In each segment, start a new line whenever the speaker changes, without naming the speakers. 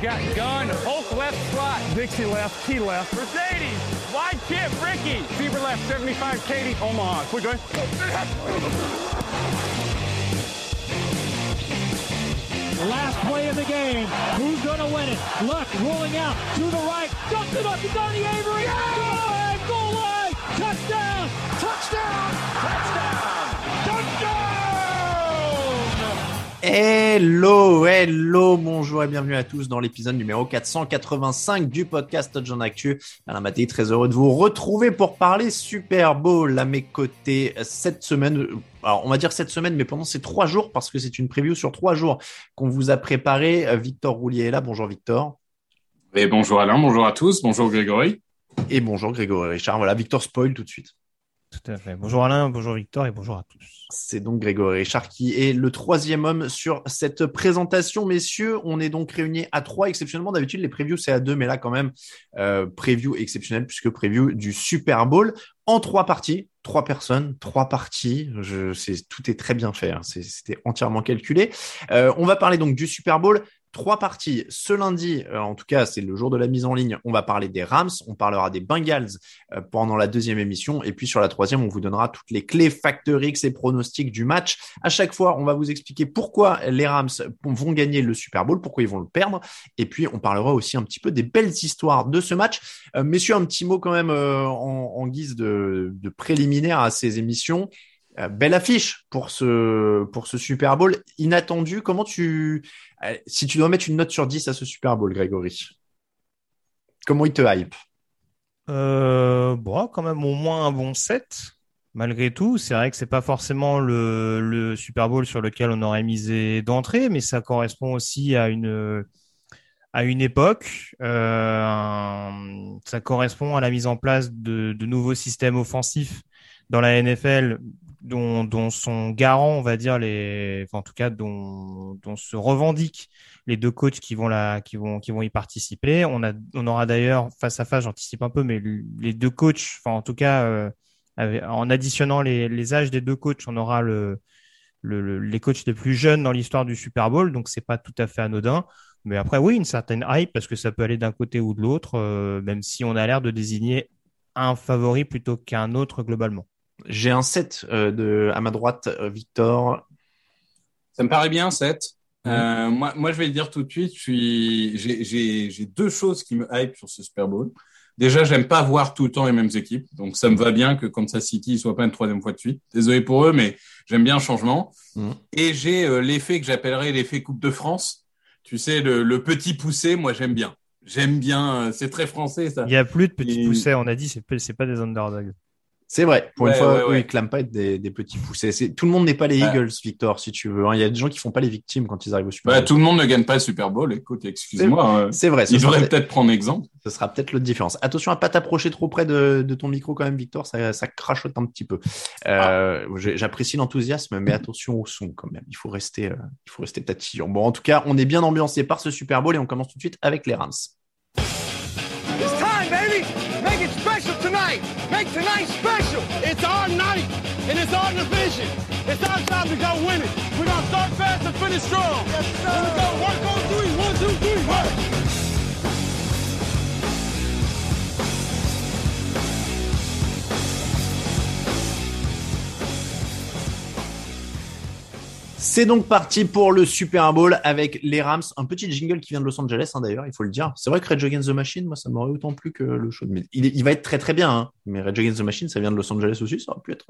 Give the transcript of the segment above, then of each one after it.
Got gun, Hulk left slot, Dixie left, T left, Mercedes, wide chip, Ricky, Fever left, 75, Katie, Omaha. Quick, go
The last play of the game. Who's going to win it? Luck rolling out to the right. Dumps it up to Donnie Avery. Yeah! Goal line, goal line. Touchdown, touchdown, touchdown, touchdown.
Hello, hello, bonjour et bienvenue à tous dans l'épisode numéro 485 du podcast John Actu. Alain Maté, très heureux de vous retrouver pour parler Super Bowl à mes côtés cette semaine. Alors, on va dire cette semaine, mais pendant ces trois jours, parce que c'est une preview sur trois jours qu'on vous a préparé. Victor Roulier est là. Bonjour Victor.
Et bonjour Alain, bonjour à tous, bonjour Grégory.
Et bonjour Grégory Richard. Voilà, Victor spoil tout de suite.
Tout à fait. Bonjour Alain, bonjour Victor et bonjour à tous.
C'est donc Grégory Richard qui est le troisième homme sur cette présentation. Messieurs, on est donc réunis à trois. Exceptionnellement, d'habitude, les previews, c'est à deux, mais là, quand même, euh, preview exceptionnel puisque preview du Super Bowl en trois parties. Trois personnes, trois parties. Je, c'est, tout est très bien fait. Hein. c'était entièrement calculé. Euh, on va parler donc du Super Bowl trois parties. Ce lundi, euh, en tout cas, c'est le jour de la mise en ligne. On va parler des Rams, on parlera des Bengals euh, pendant la deuxième émission, et puis sur la troisième, on vous donnera toutes les clés Factor X et pronostics du match. À chaque fois, on va vous expliquer pourquoi les Rams vont gagner le Super Bowl, pourquoi ils vont le perdre, et puis on parlera aussi un petit peu des belles histoires de ce match. Euh, messieurs, un petit mot quand même en, guise de, de préliminaire à ces émissions. Euh, belle affiche pour ce, Super Bowl inattendu. Comment tu, euh, si tu dois mettre une note sur 10 à ce Super Bowl, Grégory, comment il te hype?
Euh, Bon, quand même au moins un bon 7. Malgré tout, c'est vrai que c'est pas forcément le, Super Bowl sur lequel on aurait misé d'entrée, mais ça correspond aussi à une à une époque. Ça correspond à la mise en place de, de nouveaux systèmes offensifs dans la NFL dont, dont sont garants, on va dire les, enfin, en tout cas dont, se revendiquent les deux coachs qui vont la, qui vont, qui vont y participer. On a, on aura d'ailleurs face à face, j'anticipe un peu, mais les deux coachs, enfin en tout cas, euh, en additionnant les, âges des deux coachs, on aura le, le, les coachs les plus jeunes dans l'histoire du Super Bowl, donc c'est pas tout à fait anodin. Mais après, oui, une certaine hype parce que ça peut aller d'un côté ou de l'autre, euh, même si on a l'air de désigner un favori plutôt qu'un autre globalement.
J'ai un 7 euh, de, à ma droite, euh, Victor.
Ça me paraît bien, 7. Mhm. Euh, moi, moi, je vais le dire tout de suite, j'ai deux choses qui me hype sur ce Super Bowl. Déjà, j'aime pas voir tout le temps les mêmes équipes, donc ça me va bien que Kansas City ne soit pas une troisième fois de suite. Désolé pour eux, mais j'aime bien le changement. Mhm. Et j'ai euh, l'effet que j'appellerais l'effet Coupe de France. Tu sais, le, le petit poussé, moi j'aime bien. J'aime bien, c'est très français ça.
Il y a plus de petits poussés, on a dit, c'est pas des underdogs.
C'est vrai. Pour une fois, ouais, ils clament pas être des, des petits poussés. C'est, tout le monde n'est pas les Eagles, Victor, si tu veux. Hein. Il y a des gens qui font pas les victimes quand ils arrivent au Super
bah,
Bowl.
Tout le monde ne gagne pas le Super Bowl. Écoute, excuse-moi. Hein.
C'est vrai.
Il devrait peut-être prendre exemple.
Ce sera peut-être l'autre différence. Attention à pas t'approcher trop près de, de, ton micro quand même, Victor. Ça, ça crachote un petit peu. Euh, ah. J'apprécie l'enthousiasme, mais attention au son quand même. Il faut rester, euh, il faut rester tatillon. Bon, en tout cas, on est bien ambiancé par ce Super Bowl et on commence tout de suite avec les Rams.
It's our night, and it's our division. It's our time to go win it. We're going to start fast and finish strong. Yes, sir. Here we go. Work on three. One, two, three. Work.
C'est donc parti pour le Super Bowl avec les Rams. Un petit jingle qui vient de Los Angeles, hein, d'ailleurs, il faut le dire. C'est vrai que Red Against the Machine, moi, ça m'aurait autant plu que le show. Mais il, va être très très bien, hein. mais Red Against the Machine, ça vient de Los Angeles aussi, ça aurait pu être,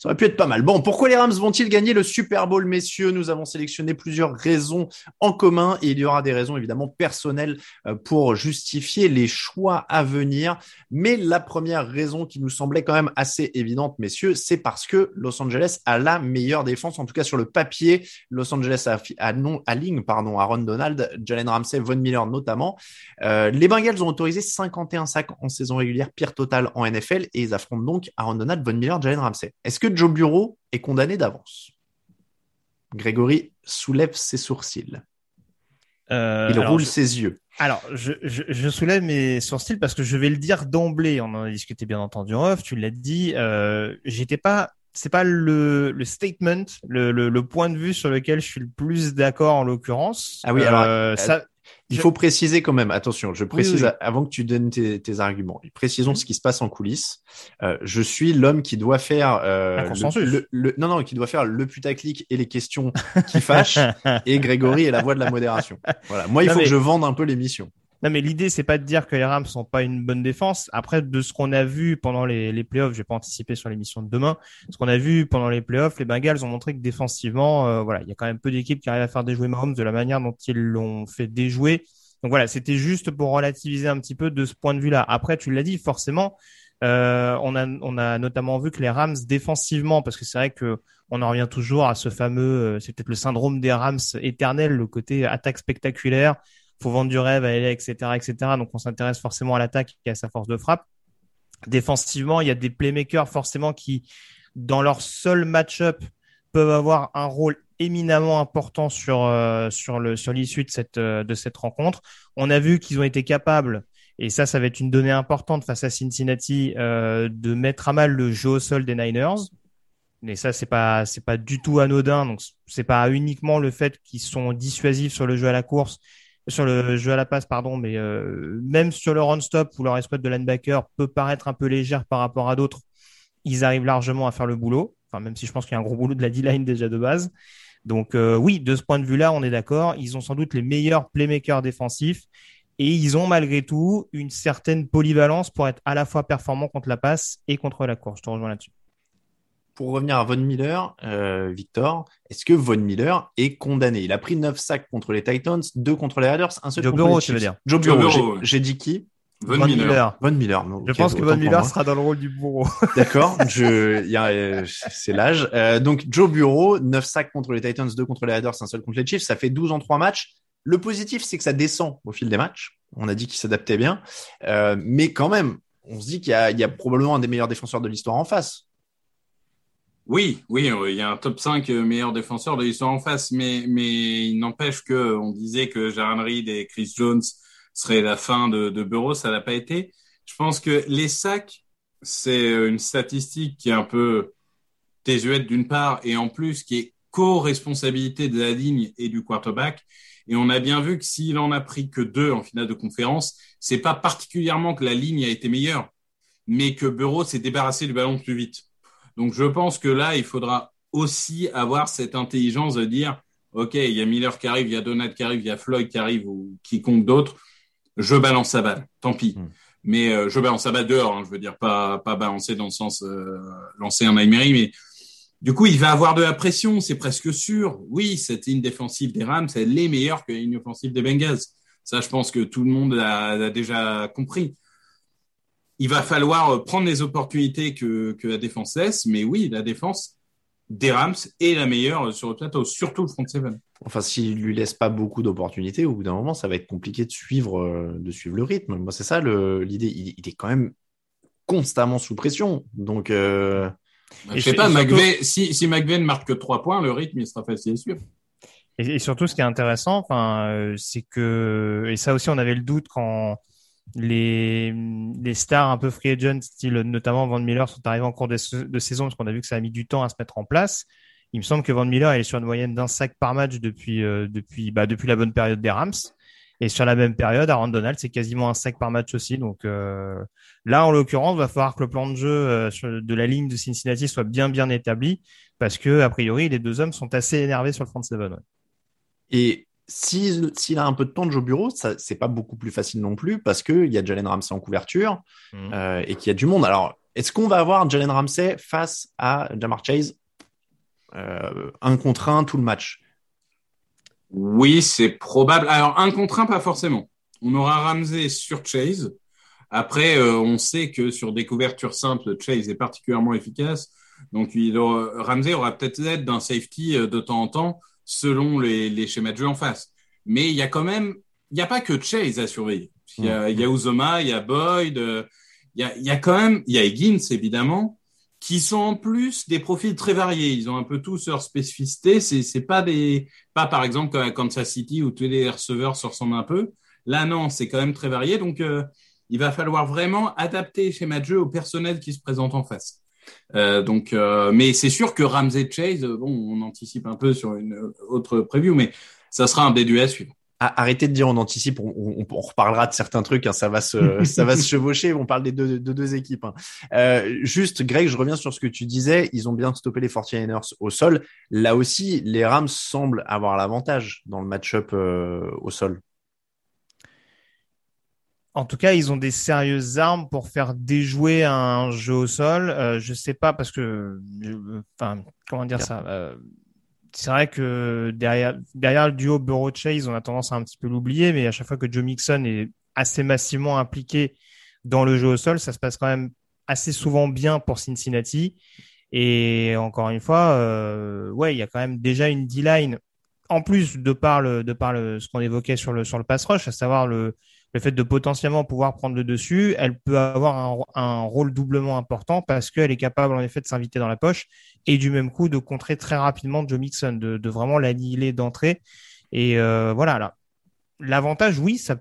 ça aurait pu être pas mal. Bon, pourquoi les Rams vont-ils gagner le Super Bowl, messieurs? Nous avons sélectionné plusieurs raisons en commun et il y aura des raisons évidemment personnelles euh, pour justifier les choix à venir. Mais la première raison qui nous semblait quand même assez évidente, messieurs, c'est parce que Los Angeles a la meilleure défense, en tout cas sur le papier Los Angeles a, a, non, à ligne pardon, Aaron Donald, Jalen Ramsey, Von Miller notamment. Euh, les Bengals ont autorisé 51 sacs en saison régulière, pire total en NFL, et ils affrontent donc Aaron Donald, Von Miller, Jalen Ramsey. Est-ce que Joe Bureau est condamné d'avance? Grégory soulève ses sourcils. Euh, Il roule ses yeux.
Alors, je, je, je soulève mes sourcils parce que je vais le dire d'emblée. On en a discuté bien entendu en off. Tu l'as dit. Euh, J'étais pas. C'est pas le, le statement, le, le, le, point de vue sur lequel je suis le plus d'accord en l'occurrence.
Ah oui, alors euh, ça, il faut préciser quand même, attention, je précise avant que tu donnes tes, tes arguments. Précisons ce qui se passe en coulisses. Euh, je suis l'homme qui doit faire euh, le, le, non non qui doit faire le putaclic et les questions qui fâchent et Grégory est la voix de la modération. Voilà, moi il
Non,
faut
mais-
que je vende un peu l'émission.
Non, mais l'idée, c'est pas de dire que les Rams sont pas une bonne défense. Après, de ce qu'on a vu pendant les, les playoffs, je vais pas anticiper sur l'émission de demain. Ce qu'on a vu pendant les playoffs, les Bengals ont montré que défensivement, euh, voilà, il y a quand même peu d'équipes qui arrivent à faire déjouer Mahomes de la manière dont ils l'ont fait déjouer. Donc voilà, c'était juste pour relativiser un petit peu de ce point de vue-là. Après, tu l'as dit, forcément, euh, on a on a notamment vu que les Rams défensivement, parce que c'est vrai que on en revient toujours à ce fameux, euh, c'est peut-être le syndrome des Rams éternel, le côté attaque spectaculaire faut vendre du rêve à LA, etc., etc. Donc, on s'intéresse forcément à l'attaque et à sa force de frappe. Défensivement, il y a des playmakers forcément qui, dans leur seul match-up, peuvent avoir un rôle éminemment important sur euh, sur le sur l'issue de cette euh, de cette rencontre. On a vu qu'ils ont été capables et ça, ça va être une donnée importante face à Cincinnati euh, de mettre à mal le jeu au sol des Niners. Mais ça, c'est pas c'est pas du tout anodin. Donc, c'est pas uniquement le fait qu'ils sont dissuasifs sur le jeu à la course, sur le jeu à la passe, pardon, mais euh, même sur le run-stop où leur escouade de linebacker peut paraître un peu légère par rapport à d'autres, ils arrivent largement à faire le boulot. Enfin, même si je pense qu'il y a un gros boulot de la D-line déjà de base. Donc euh, oui, de ce point de vue-là, on est d'accord. Ils ont sans doute les meilleurs playmakers défensifs et ils ont malgré tout une certaine polyvalence pour être à la fois performants contre la passe et contre la course. Je te rejoins là-dessus.
Pour revenir à Von Miller, euh, Victor, est-ce que Von Miller est condamné? Il a pris 9 sacs contre les Titans, 2 contre les Raiders, un seul
Joe
contre
Burrow,
les
tu veux
Chiefs.
dire?
Joe Burrow, j'ai- dit qui?
Von,
Von
Miller.
Miller.
Von Miller.
Je pense que Von Miller sera dans le rôle du bourreau.
D'accord, je, il y a, euh, c'est l'âge. Euh, donc Joe Bureau, 9 sacs contre les Titans, 2 contre les Raiders, un seul contre les Chiefs, ça fait 12 en 3 matchs. Le positif, c'est que ça descend au fil des matchs. On a dit qu'il s'adaptait bien, Euh, mais quand même, on se dit qu'il y a probablement un des meilleurs défenseurs de l'histoire en face.
Oui, oui, euh, il y a un top 5 meilleurs défenseurs de l'histoire en face, mais, il n'empêche que on disait que Jaron Reed et Chris Jones seraient la fin de, de Burrow, ça n'a pas été. Je pense que les sacs, c'est une statistique qui est un peu désuète d'une part, et en plus qui est co-responsabilité de la ligne et du quarterback. Et on a bien vu que s'il en a pris que deux en finale de conférence, c'est pas particulièrement que la ligne a été meilleure, mais que Burrow s'est débarrassé du ballon plus vite. Donc je pense que là, il faudra aussi avoir cette intelligence de dire, OK, il y a Miller qui arrive, il y a Donat qui arrive, il y a Floyd qui arrive ou quiconque d'autre, je balance sa balle, tant pis.
Mm.
Mais euh, je balance sa balle dehors, hein, je veux dire, pas, pas balancer dans le sens euh, lancer un Emery, mais du coup, il va avoir de la pression, c'est presque sûr. Oui, cette ligne défensive des Rams, elle est meilleure que la ligne offensive des Bengals. Ça, je pense que tout le monde l'a l'a déjà compris il va falloir euh, prendre les opportunités que, que la défense laisse, mais oui, la défense des Rams est la meilleure sur le plateau, surtout le front seven.
Enfin, s'il lui laisse pas beaucoup d'opportunités, au bout d'un moment, ça va être compliqué de suivre, euh, de suivre le rythme. Moi, c'est ça l'idée. Il, il est quand même constamment sous pression. Donc, euh,
Je
Et
sais pas,
et surtout-
McVay, si, si McVay ne marque que trois points, le rythme, il sera facile à suivre.
Et, et surtout, ce qui est intéressant, enfin, euh, c'est que, et ça aussi, on avait le doute quand les, les stars un peu free agent, style notamment Van Miller, sont arrivés en cours de, sa- de saison, parce qu'on a vu que ça a mis du temps à se mettre en place. Il me semble que Van Miller il est sur une moyenne d'un sac par match depuis euh, depuis bah, depuis la bonne période des Rams. Et sur la même période, Aaron Donald, c'est quasiment un sac par match aussi. Donc euh, là, en l'occurrence, va falloir que le plan de jeu euh, de la ligne de Cincinnati soit bien bien établi, parce que a priori, les deux hommes sont assez énervés sur le front seven. ouais.
et s'il s'il a un peu de temps de Joe Bureau, ça c'est pas beaucoup plus facile non plus parce que il y a Jalen Ramsey en couverture
Mhm.
euh, et qu'il y a du monde. Alors, est-ce qu'on va avoir Jalen Ramsey face à Jamar Chase euh, un contre un tout le match?
Oui, c'est probable. Alors, un contre un, pas forcément. On aura Ramsey sur Chase. Après, euh, on sait que sur des couvertures simples, Chase est particulièrement efficace. Donc, il aura- Ramsey aura peut-être l'aide d'un safety euh, de temps en temps selon les, les schémas de jeu en face. Mais il y a quand même, il n'y a pas que Chase à surveiller. Il y a, il y a Uzoma, il y a Boyd, euh, il y a, il y a quand même, il y a Higgins évidemment, qui sont en plus des profils très variés. Ils ont un peu tous leurs spécificités. C'est, c'est pas des, pas par exemple comme à Kansas City où tous les receveurs se ressemblent un peu. Là, non, c'est quand même très varié. Donc, euh, il va falloir vraiment adapter les schémas de jeu au personnel qui se présente en face. Euh, donc, euh, mais c'est sûr que Ramsey Chase, bon, on anticipe un peu sur une autre preview, mais ça sera un duels à suivre
arrêtez de dire on anticipe, on, reparlera de certains trucs, hein, ça va se, ça va se chevaucher. On parle des deux, de deux équipes. Hein. Euh, juste, Greg, je reviens sur ce que tu disais. Ils ont bien stoppé les 49ers au sol. Là aussi, les Rams semblent avoir l'avantage dans le match-up euh, au sol.
En tout cas, ils ont des sérieuses armes pour faire déjouer un jeu au sol. Euh, je sais pas parce que, enfin, comment dire ça c'est vrai que derrière, derrière le duo Burrow-Chase, on a tendance à un petit peu l'oublier, mais à chaque fois que Joe Mixon est assez massivement impliqué dans le jeu au sol, ça se passe quand même assez souvent bien pour Cincinnati. Et encore une fois, euh, ouais, il y a quand même déjà une D-line, en plus de par, le, de par le, ce qu'on évoquait sur le, sur le pass rush, à savoir le, le fait de potentiellement pouvoir prendre le dessus, elle peut avoir un, rôle doublement important parce qu'elle est capable en effet de s'inviter dans la poche et du même coup de contrer très rapidement Joe Mixon, de, de vraiment l'annihiler d'entrée. Et euh, voilà, là, l'avantage, oui, ça,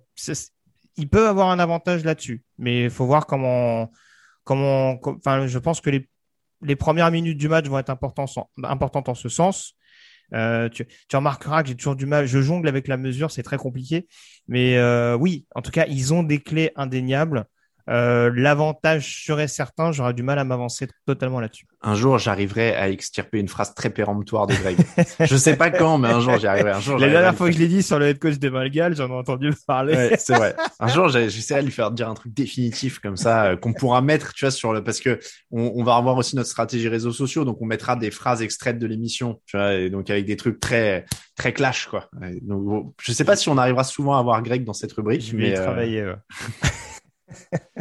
il peut avoir un avantage là-dessus, mais il faut voir comment, comment, enfin, je pense que les, les premières minutes du match vont être importantes, importantes en ce sens. Euh, tu, tu, remarqueras que j'ai toujours du mal. Je jongle avec la mesure, c'est très compliqué. Mais euh, oui, en tout cas, ils ont des clés indéniables. Euh, L'avantage serait certain, j'aurais du mal à m'avancer totalement là-dessus
un jour j'arriverai à extirper une phrase très péremptoire de Greg. je sais pas quand, mais un jour j'y arriverai. Un jour,
la dernière fois que je l'ai dit sur le head coach de Malgal, j'en ai entendu parler.
Ouais, c'est vrai. Un jour j'essaierai de lui faire dire un truc définitif comme ça euh, qu'on pourra mettre, tu vois, sur le parce que on, on, va revoir aussi notre stratégie réseaux sociaux, donc on mettra des phrases extraites de l'émission, tu vois, et donc avec des trucs très très clash quoi. donc je sais pas si on arrivera souvent à avoir Greg dans cette rubrique,
je vais
mais
y travailler. Euh...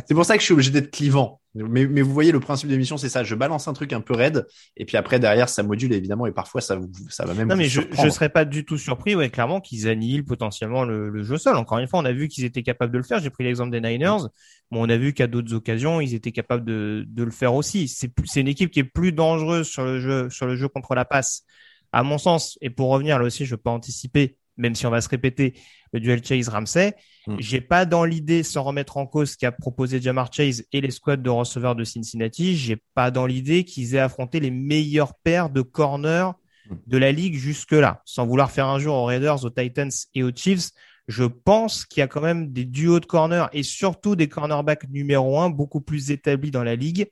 c'est pour ça que je suis obligé d'être clivant. Mais, mais, vous voyez, le principe de l'émission, c'est ça. Je balance un truc un peu raide, et puis après, derrière, ça module évidemment, et parfois, ça, ça va même.
Non, mais je, je serais pas du tout surpris, ouais, clairement, qu'ils annihilent potentiellement le, le, jeu seul. Encore une fois, on a vu qu'ils étaient capables de le faire. J'ai pris l'exemple des Niners. Bon, on a vu qu'à d'autres occasions, ils étaient capables de, de le faire aussi. C'est, une équipe qui est plus dangereuse sur le jeu, sur le jeu contre la passe, à mon sens. Et pour revenir là aussi, je peux anticiper, même si on va se répéter, le duel Chase Ramsey. Mm. J'ai pas dans l'idée, sans remettre en cause ce qu'a proposé Jamar Chase et les squads de receveurs de Cincinnati, j'ai pas dans l'idée qu'ils aient affronté les meilleures paires de corners mm. de la ligue jusque-là. Sans vouloir faire un jour aux Raiders, aux Titans et aux Chiefs, je pense qu'il y a quand même des duos de corners et surtout des cornerbacks numéro un beaucoup plus établis dans la ligue.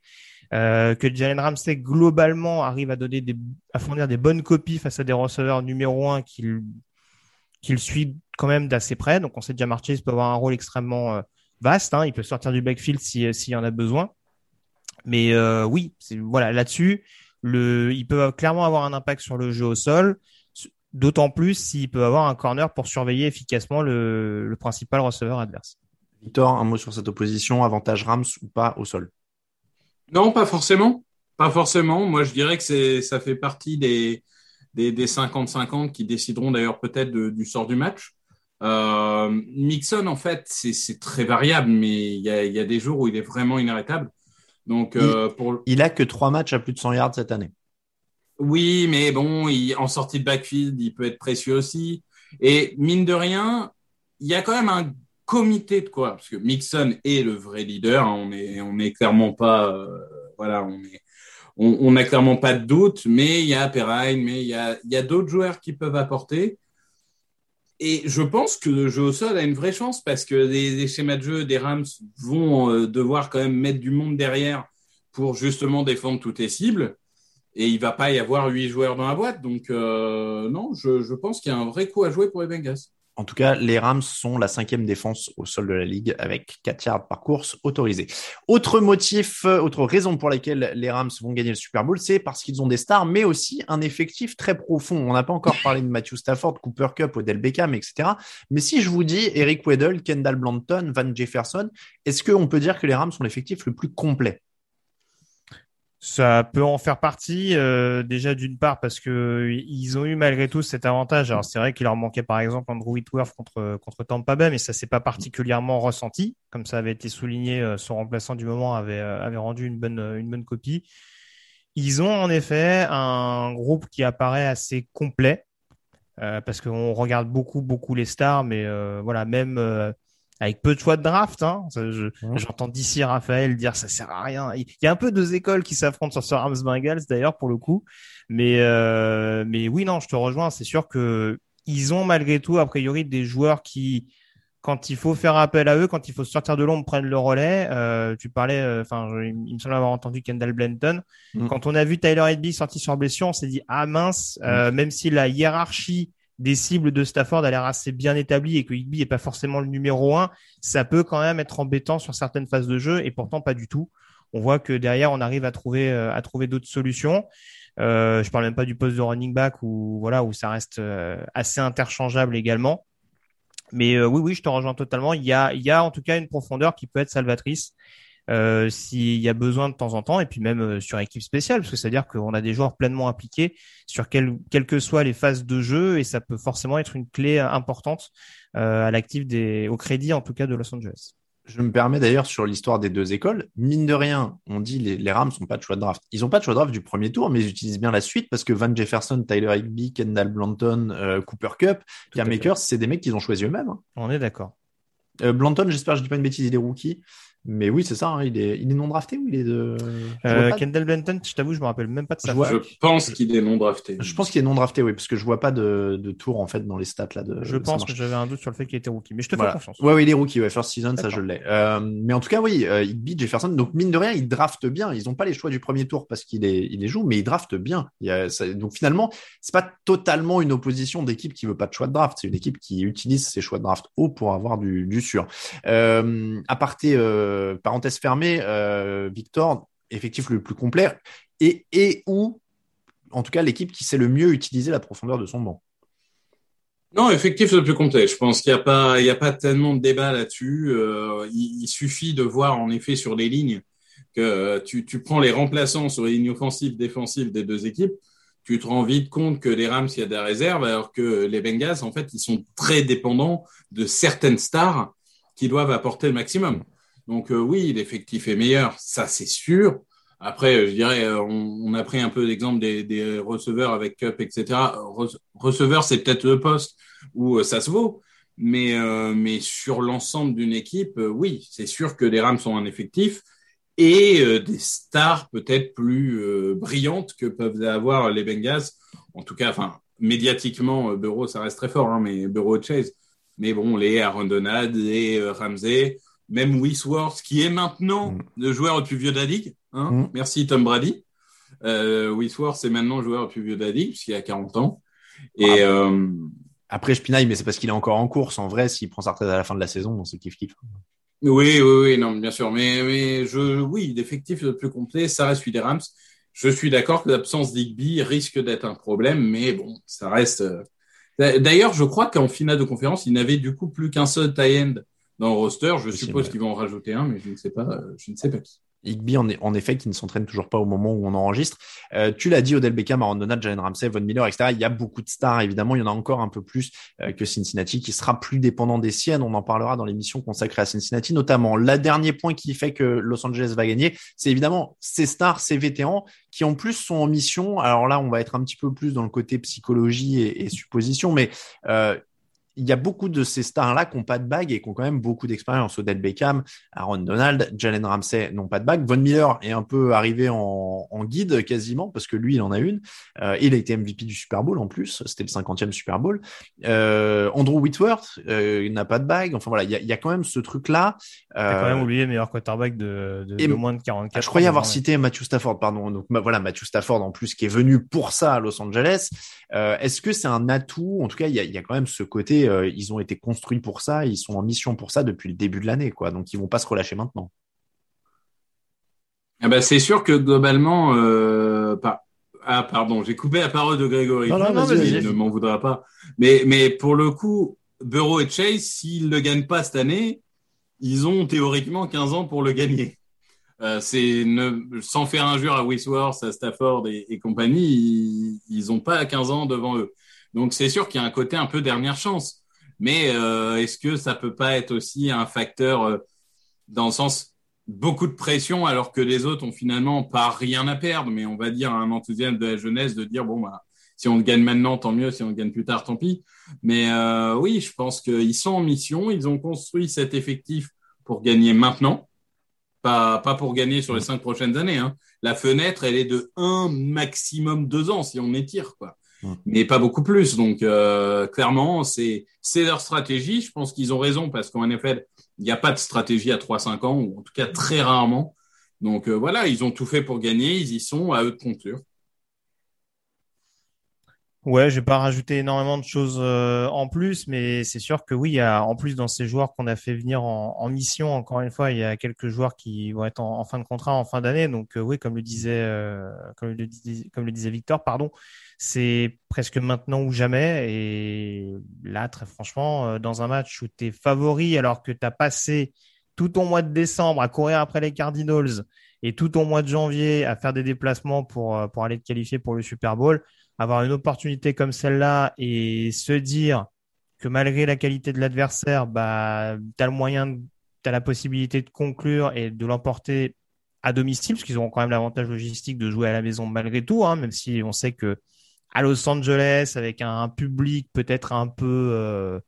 Euh, que Jalen Ramsey globalement arrive à donner des, à fournir des bonnes copies face à des receveurs numéro un qui qu'il suit quand même d'assez près. Donc on sait déjà Chase peut avoir un rôle extrêmement euh, vaste. Hein. Il peut sortir du backfield s'il y en a besoin. Mais euh, oui, voilà là-dessus, le, il peut clairement avoir un impact sur le jeu au sol. D'autant plus s'il peut avoir un corner pour surveiller efficacement le, le principal receveur adverse.
Victor, un mot sur cette opposition, avantage Rams ou pas au sol?
Non, pas forcément. Pas forcément. Moi, je dirais que c'est ça fait partie des, des 50-50 qui décideront d'ailleurs peut-être du sort du match. Euh, Mixon, en fait, c'est très variable, mais il y a, y a, des jours où il est vraiment inarrêtable. Donc,
il, euh, pour... il a que trois matchs à plus de 100 yards cette année.
Oui, mais bon, il, en sortie de backfield, il peut être précieux aussi. Et mine de rien, il y a quand même un comité de quoi, parce que Mixon est le vrai leader. Hein, on est, on est clairement pas, euh, voilà, on est, on n'a clairement pas de doute, mais il y a Perrine, mais il y a, d'autres joueurs qui peuvent apporter. Et je pense que le jeu au sol a une vraie chance parce que les, schémas de jeu des Rams vont euh, devoir quand même mettre du monde derrière pour justement défendre toutes les cibles. Et il va pas y avoir huit joueurs dans la boîte. Donc, euh, non, je, je pense qu'il y a un vrai coup à jouer pour les Bengals.
En tout cas, les Rams sont la cinquième défense au sol de la ligue avec 4 yards par course autorisés. Autre motif, euh, autre raison pour laquelle les Rams vont gagner le Super Bowl, c'est parce qu'ils ont des stars, mais aussi un effectif très profond. On n'a pas encore parlé de Matthew Stafford, Cooper Cup, Odell Beckham, etc. Mais si je vous dis Eric Weddle, Kendall Blanton, Van Jefferson, est-ce qu'on peut dire que les Rams sont l'effectif le plus complet?
Ça peut en faire partie euh, déjà d'une part parce que ils ont eu malgré tout cet avantage. Alors c'est vrai qu'il leur manquait par exemple Andrew Whitworth contre contre Tampa Bay, mais ça s'est pas particulièrement ressenti, comme ça avait été souligné. Euh, son remplaçant du moment avait euh, avait rendu une bonne une bonne copie. Ils ont en effet un groupe qui apparaît assez complet. euh, parce qu'on regarde beaucoup, beaucoup les stars, mais euh, voilà, même euh, avec peu de choix de draft, hein, je-
Mhm.
j'entends d'ici Raphaël dire ça sert à rien. Il y a un peu deux écoles qui s'affrontent sur ce Rams Bengals d'ailleurs pour le coup, mais euh, mais oui non, je te rejoins. C'est sûr que ils ont malgré tout a priori des joueurs qui quand il faut faire appel à eux, quand il faut sortir de l'ombre, prennent le relais. Euh, tu parlais, euh, enfin, il me semble avoir entendu Kendall Blanton.
Mm.
Quand on a vu Tyler Edby sorti sur blessure, on s'est dit ah mince, euh, même si la hiérarchie des cibles de Stafford a l'air assez bien établie et que Higby est pas forcément le numéro un, ça peut quand même être embêtant sur certaines phases de jeu et pourtant pas du tout. On voit que derrière on arrive à trouver euh, à trouver d'autres solutions. Euh, je parle même pas du poste de running back où voilà où ça reste euh, assez interchangeable également. Mais euh, oui, oui, je te rejoins totalement. Il y a, il y a en tout cas une profondeur qui peut être salvatrice euh, s'il y a besoin de temps en temps, et puis même euh, sur équipe spéciale, parce que c'est-à-dire qu'on a des joueurs pleinement impliqués sur quel, quelles que soient les phases de jeu, et ça peut forcément être une clé euh, importante euh, à l'actif des, au crédit en tout cas de Los Angeles.
Je me permets d'ailleurs sur l'histoire des deux écoles. Mine de rien, on dit les, les Rams n'ont pas de choix de draft. Ils n'ont pas de choix de draft du premier tour, mais ils utilisent bien la suite parce que Van Jefferson, Tyler Higby, Kendall Blanton, euh, Cooper Cup, Cam
fait.
Akers, c'est des mecs qu'ils ont choisis eux-mêmes. hein.
On est d'accord.
Euh, Blanton, j'espère que je dis pas une bêtise, il est rookie. Mais oui, c'est ça, hein, il, est, il est non drafté ou il est de.
Euh, Kendall Benton, je t'avoue, je me rappelle même pas de sa
Je vois-
Je
fac.
pense qu'il est non drafté.
je pense qu'il est non drafté, oui, parce que je vois pas de, de tour en fait dans les stats là. De,
Je
de
pense que j'avais un doute sur le fait qu'il était rookie, mais je te
Voilà.
fais confiance.
Ouais, ouais, il est rookie, ouais, first season, ça je l'ai. Euh, mais en tout cas, oui, euh, Higby, Jefferson, donc mine de rien, ils draftent bien. Ils n'ont pas les choix du premier tour parce qu'il est, il les joue, mais ils draftent bien. Il y a, ça- donc finalement, c'est pas totalement une opposition d'équipe qui veut pas de choix de draft. C'est une équipe qui utilise ses choix de draft haut pour avoir du, du sûr. Euh, aparté, euh, parenthèse fermée, euh, Victor, effectif le plus complet et, et ou, en tout cas, l'équipe qui sait le mieux utiliser la profondeur de son banc.
Non, effectif le plus complet. Je pense qu'il n'y a pas, a pas tellement de débat là-dessus. Euh, il, suffit de voir en effet sur les lignes que tu, tu prends les remplaçants sur les lignes offensives, défensives des deux équipes. Tu te rends vite compte que les Rams, il y a des réserves, alors que les Bengals, en fait, ils sont très dépendants de certaines stars qui doivent apporter le maximum. Donc euh, oui, l'effectif est meilleur, ça c'est sûr. Après, je dirais, euh, on, a pris un peu l'exemple des, receveurs avec Cup, etc. Re- receveur, c'est peut-être le poste où euh, ça se vaut, mais euh, mais sur l'ensemble d'une équipe, euh, oui, c'est sûr que les Rams ont un effectif et euh, des stars peut-être plus euh, brillantes que peuvent avoir les Bengals. En tout cas, enfin médiatiquement, euh, Burrow, ça reste très fort, hein, mais et Chase. Mais bon, les Aaron Donald, les euh, Ramsey, même Wisworth, qui est maintenant
Mm.
le joueur le plus vieux de la ligue. Hein
Mm.
Merci Tom Brady. Euh, Wisworth, c'est maintenant le joueur le plus vieux de la ligue, puisqu'il a 40 ans. Et euh,
Après, je pinaille, mais c'est parce qu'il est encore en course. En vrai, s'il prend sa retraite à la fin de la saison, c'est kiff kiff.
oui, oui, oui, non, bien sûr. Mais, mais je, oui, l'effectif le plus complet, ça reste celui des Rams. Je suis d'accord que l'absence d'Igby risque d'être un problème, mais bon, ça reste. euh, D'ailleurs, je crois qu'en finale de conférence, il n'avait du coup plus qu'un seul tie-end dans le roster. Je suppose qu'ils vont en rajouter un, mais je ne sais pas, euh, je ne sais pas qui.
Higby, en, en effet, qui ne s'entraîne toujours pas au moment où on enregistre. Euh, tu l'as dit, Odell Beckham, Aaron Donald, Jalen Ramsey, Von Miller, etc. Il y a beaucoup de stars, évidemment. Il y en a encore un peu plus euh, que Cincinnati, qui sera plus dépendant des siennes. On en parlera dans l'émission consacrée à Cincinnati, notamment. Le dernier point qui fait que Los Angeles va gagner, c'est évidemment ces stars, ces vétérans, qui en plus sont en mission. Alors là, on va être un petit peu plus dans le côté psychologie et, et supposition, mais euh, il y a beaucoup de ces stars-là qui n'ont pas de bague et qui ont quand même beaucoup d'expérience. Odell Beckham, Aaron Donald, Jalen Ramsey n'ont pas de bague. Von Miller est un peu arrivé en, en guide quasiment parce que lui, il en a une. Euh, il a été MVP du Super Bowl en plus. C'était le 50e Super Bowl. Euh, Andrew Whitworth euh, il n'a pas de bague. Enfin voilà, il y a, il y a quand même ce truc-là. Euh,
quand même oublié le meilleur quarterback de, de,
et-
de moins de 44
ah, je croyais avoir cité Matthew Stafford, pardon. Donc voilà, Matthew Stafford en plus qui est venu pour ça à Los Angeles. Est-ce que c'est un atout? En tout cas, il y a, il y a quand même ce côté. Euh, ils ont été construits pour ça, ils sont en mission pour ça depuis le début de l'année, quoi. Donc ils vont pas se relâcher maintenant.
Ah bah, c'est sûr que globalement, euh, ah pardon, j'ai coupé la parole de Grégory.
Non, non,
Il ne m'en voudra pas. Mais mais pour le coup, Burrow et Chase, s'ils ne gagnent pas cette année, ils ont théoriquement 15 ans pour le gagner. Euh, c'est ne, sans faire injure à Wisworth, à Stafford et, et compagnie, ils, ils ont pas 15 ans devant eux. Donc c'est sûr qu'il y a un côté un peu dernière chance. Mais euh, est-ce que ça peut pas être aussi un facteur euh, dans le sens beaucoup de pression alors que les autres ont finalement pas rien à perdre, mais on va dire un enthousiasme de la jeunesse de dire bon bah Si on gagne maintenant, tant mieux. Si on gagne plus tard, tant pis. Mais euh, oui, je pense qu'ils sont en mission. Ils ont construit cet effectif pour gagner maintenant, pas, pas pour gagner sur les cinq prochaines années. Hein. La fenêtre, elle est de un maximum deux ans si on étire, quoi. Mais pas beaucoup plus. Donc, euh, clairement, c'est c'est leur stratégie. Je pense qu'ils ont raison parce qu'en effet, il n'y a pas de stratégie à 3-5 ans, ou en tout cas très rarement. Donc euh, voilà, ils ont tout fait pour gagner, ils y sont, à eux de conclure.
Ouais, je vais pas rajouter énormément de choses euh, en plus, mais c'est sûr que oui, il y a en plus dans ces joueurs qu'on a fait venir en, mission, encore une fois, il y a quelques joueurs qui vont être en, fin de contrat en fin d'année. Donc euh, oui, comme le disait, euh, comme, le disait, Victor, pardon, c'est presque maintenant ou jamais. Et là, très franchement, dans un match où tu es favori alors que tu as passé tout ton mois de décembre à courir après les Cardinals et tout ton mois de janvier à faire des déplacements pour, pour aller te qualifier pour le Super Bowl avoir une opportunité comme celle-là et se dire que malgré la qualité de l'adversaire, bah, tu as le moyen, tu as la possibilité de conclure et de l'emporter à domicile, parce qu'ils auront quand même l'avantage logistique de jouer à la maison malgré tout, hein, même si on sait que à Los Angeles, avec un public peut-être un peu euh,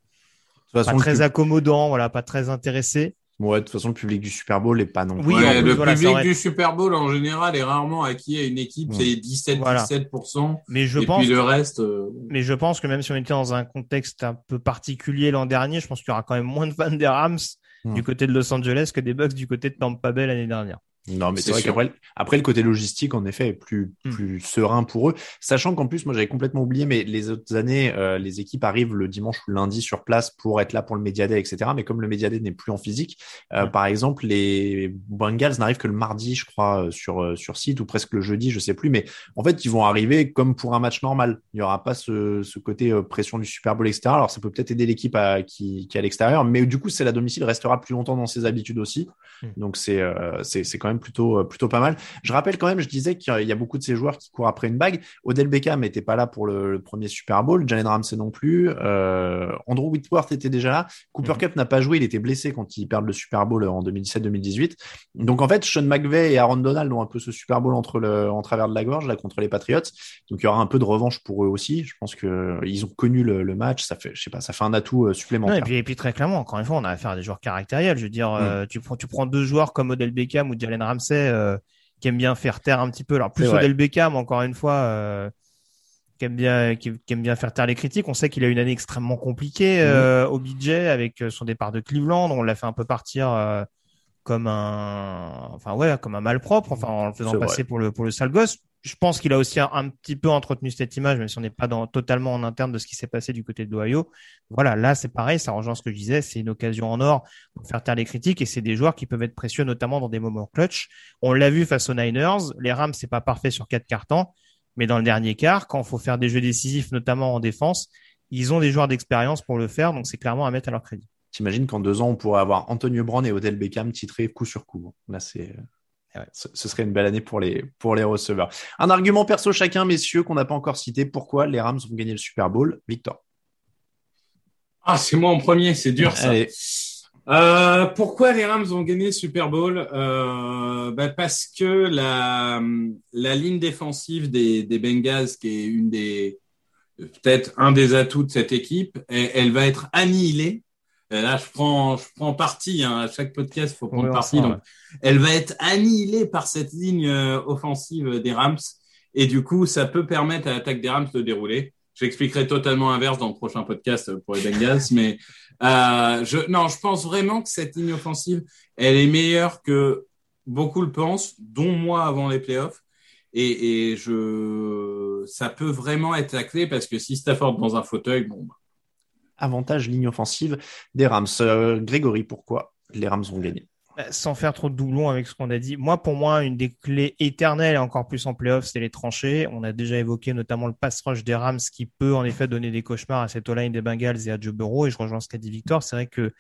pas très accommodant, voilà, pas très intéressé,
Ouais, de toute façon, le public du Super Bowl n'est pas non
plus. Oui, le public du Super Bowl en général est rarement acquis à une équipe, c'est 17-17%.
Mais je
et
pense.
Puis le reste. Euh,
mais je pense que même si on était dans un contexte un peu particulier l'an dernier, je pense qu'il y aura quand même moins de fans des Rams du côté de Los Angeles que des Bucks du côté de Tampa Bay l'année dernière.
Non, mais c'est vrai qu'après, après le côté logistique, en effet, est plus
Hmm.
plus serein pour eux. Sachant qu'en plus, moi, j'avais complètement oublié, mais les autres années, euh, les équipes arrivent le dimanche ou lundi sur place pour être là pour le Media Day, etc. Mais comme le Media Day n'est plus en physique, euh, par exemple, les Bengals n'arrivent que le mardi, je crois, euh, sur sur site ou presque le jeudi, je sais plus. Mais en fait, ils vont arriver comme pour un match normal. Il y aura pas ce ce côté euh, pression du Super Bowl, etc. Alors, ça peut peut-être aider l'équipe qui qui est à l'extérieur, mais du coup, c'est la domicile restera plus longtemps dans ses habitudes aussi.
Hmm.
Donc c'est c'est c'est quand même plutôt euh, plutôt pas mal. Je rappelle quand même, je disais qu'il y a beaucoup de ces joueurs qui courent après une bague. Odell Beckham n'était pas là pour le, le, premier Super Bowl, Jalen Ramsey non plus, euh, Andrew Whitworth était déjà là, Cooper
Mhm.
Cup n'a pas joué, il était blessé quand ils perdent le Super Bowl en 2017-2018. Donc en fait, Sean McVay et Aaron Donald ont un peu ce Super Bowl entre le en travers de la gorge là contre les Patriots. Donc il y aura un peu de revanche pour eux aussi. Je pense que ils ont connu le, le match, ça fait je sais pas, ça fait un atout euh, supplémentaire.
Et, puis, et puis très clairement, encore une fois, on a affaire à des joueurs caractériels. Je veux dire,
Mm.
euh, tu prends tu prends deux joueurs comme Odell Beckham ou Jalen Ramsey euh, qui aiment bien faire taire un petit peu. Alors plus. Odell Beckham, encore une fois, euh, qui aime bien qui, qui aime bien faire taire les critiques. On sait qu'il a eu une année extrêmement compliquée euh, au budget avec son départ de Cleveland. On l'a fait un peu partir comme un enfin ouais comme un malpropre. Enfin en le faisant passer pour le pour le sale gosse. Je pense qu'il a aussi un, petit peu entretenu cette image, même si on n'est pas dans, totalement en interne de ce qui s'est passé du côté de l'Ohio. Voilà, là c'est pareil, ça rejoint ce que je disais, c'est une occasion en or pour faire taire les critiques et c'est des joueurs qui peuvent être précieux notamment dans des moments clutch. On l'a vu face aux Niners, les Rams c'est pas parfait sur quatre cartons, mais dans le dernier quart, quand il faut faire des jeux décisifs, notamment en défense, ils ont des joueurs d'expérience pour le faire, donc c'est clairement à mettre à leur crédit.
T'imagines qu'en deux ans, on pourrait avoir Antonio Brown et Odell Beckham titrés coup sur coup. Là, c'est,
Ouais.
ce serait une belle année pour les, pour les receveurs. Un argument perso chacun, messieurs, qu'on n'a pas encore cité. Pourquoi les Rams vont gagner le Super Bowl? Victor.
Ah, c'est moi en premier, c'est dur ça.
Allez.
Euh, pourquoi les Rams ont gagné le Super Bowl? Euh, bah Parce que la, la ligne défensive des, des Bengals, qui est une des peut-être un des atouts de cette équipe, elle, elle va être annihilée. Et là, je prends, je prends parti. Hein, à chaque podcast, il faut prendre
Oui,
parti. donc,
ouais.
elle va être annihilée par cette ligne euh, offensive des Rams. Et du coup, ça peut permettre à l'attaque des Rams de dérouler. J'expliquerai totalement inverse dans le prochain podcast pour les Bengals, mais euh, je, non, je pense vraiment que cette ligne offensive, elle est meilleure que beaucoup le pensent, dont moi avant les playoffs. Et, et je, ça peut vraiment être la clé parce que si Stafford dans un fauteuil, bon, bah,
Avantage ligne offensive des Rams. Euh, Grégory, pourquoi les Rams vont gagner?
Bah, Sans faire trop de doublons avec ce qu'on a dit, moi pour moi une des clés éternelles et encore plus en playoff, c'est les tranchées. On a déjà évoqué notamment le pass rush des Rams qui peut en effet donner des cauchemars à cette O-line des Bengals et à Joe Burrow. Et je rejoins ce qu'a dit Victor, c'est vrai que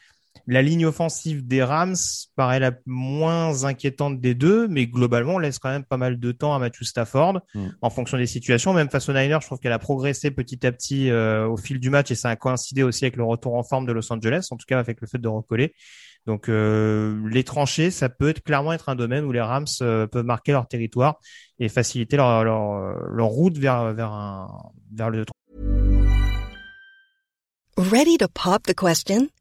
la ligne offensive des Rams paraît la moins inquiétante des deux, mais globalement on laisse quand même pas mal de temps à Matthew Stafford
Mm.
en fonction des situations. Même face aux Niners, je trouve qu'elle a progressé petit à petit euh, au fil du match et ça a coïncidé aussi avec le retour en forme de Los Angeles, en tout cas avec le fait de recoller. Donc les tranchées, ça peut être clairement être un domaine où les Rams peuvent marquer leur territoire et faciliter leur, leur, leur route vers vers un vers le
Ready to pop the question?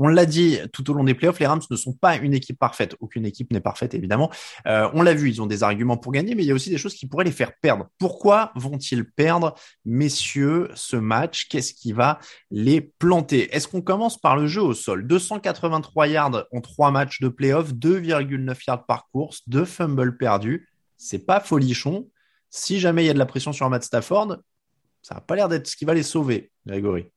On
l'a dit tout au long des playoffs, les Rams ne sont pas une équipe parfaite. Aucune équipe n'est parfaite, évidemment. Euh, on l'a vu, ils ont des arguments pour gagner, mais il y a aussi des choses qui pourraient les faire perdre. Pourquoi vont-ils perdre, messieurs, ce match? Qu'est-ce qui va les planter? Est-ce qu'on commence par le jeu au sol? 283 yards en trois matchs de playoffs, 2,9 yards par course, deux fumbles perdus. C'est pas folichon. Si jamais il y a de la pression sur Matt Stafford, ça n'a pas l'air d'être ce qui va les sauver, Grégory.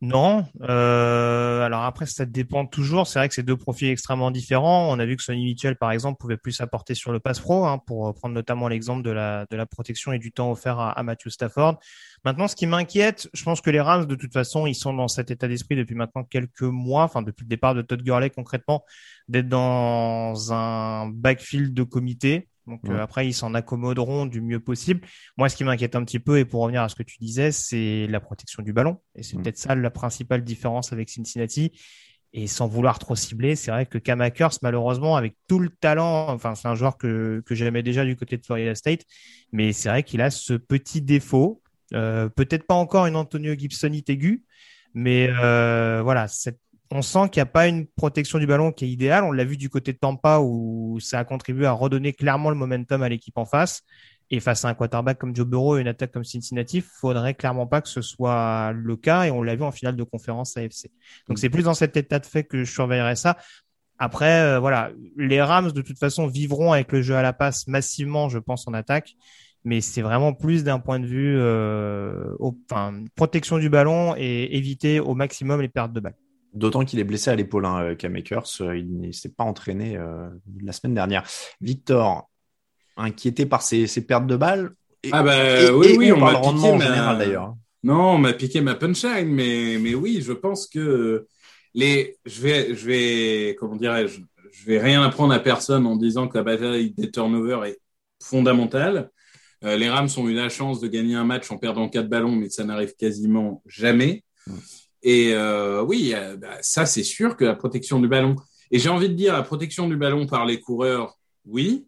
Non. Euh, alors après, ça dépend toujours. C'est vrai que c'est deux profils extrêmement différents. On a vu que Sonny Mitchell, par exemple, pouvait plus apporter sur le pass pro, hein, pour prendre notamment l'exemple de la, protection et du temps offert à, à Matthew Stafford. Maintenant, ce qui m'inquiète, je pense que les Rams, de toute façon, ils sont dans cet état d'esprit depuis maintenant quelques mois, enfin depuis le départ de Todd Gurley concrètement, d'être dans un backfield de comité. Donc
Ouais.
euh, après, ils s'en accommoderont du mieux possible. Moi, ce qui m'inquiète un petit peu, et pour revenir à ce que tu disais, c'est la protection du ballon. Et c'est
Mm.
peut-être ça la principale différence avec Cincinnati. Et sans vouloir trop cibler, c'est vrai que Cam Akers, malheureusement, avec tout le talent, enfin, c'est un joueur que, que j'aimais déjà du côté de Florida State, mais c'est vrai qu'il a ce petit défaut. Euh, peut-être pas encore une Antonio Gibsonite aiguë, mais euh, voilà, cette- on sent qu'il n'y a pas une protection du ballon qui est idéale. On l'a vu du côté de Tampa où ça a contribué à redonner clairement le momentum à l'équipe en face. Et face à un quarterback comme Joe Burrow et une attaque comme Cincinnati, faudrait clairement pas que ce soit le cas. Et on l'a vu en finale de conférence AFC. Donc c'est plus dans cet état de fait que je surveillerai ça. Après, euh, voilà, les Rams de toute façon vivront avec le jeu à la passe massivement, je pense, en attaque. Mais c'est vraiment plus d'un point de vue euh, protection du ballon et éviter au maximum les pertes de balles.
D'autant qu'il est blessé à l'épaule, hein, euh, Cam Akers. Euh, Il ne s'est pas entraîné euh, la semaine dernière. Victor, inquiété par ses, ses pertes de balles. Et,
Ah bah
et-
oui,
et
oui,
on
m'a piqué
en
ma-
général d'ailleurs.
Non, on m'a piqué ma punchline, mais, mais oui, je pense que les, je vais, je vais, comment dirais-je, je vais rien apprendre à personne en disant que la bataille des turnovers est fondamentale. Euh, les Rams ont eu la chance de gagner un match en perdant quatre ballons, mais ça n'arrive quasiment jamais. Et euh, oui, euh, bah, ça c'est sûr que la protection du ballon. Et j'ai envie de dire la protection du ballon par les coureurs, oui.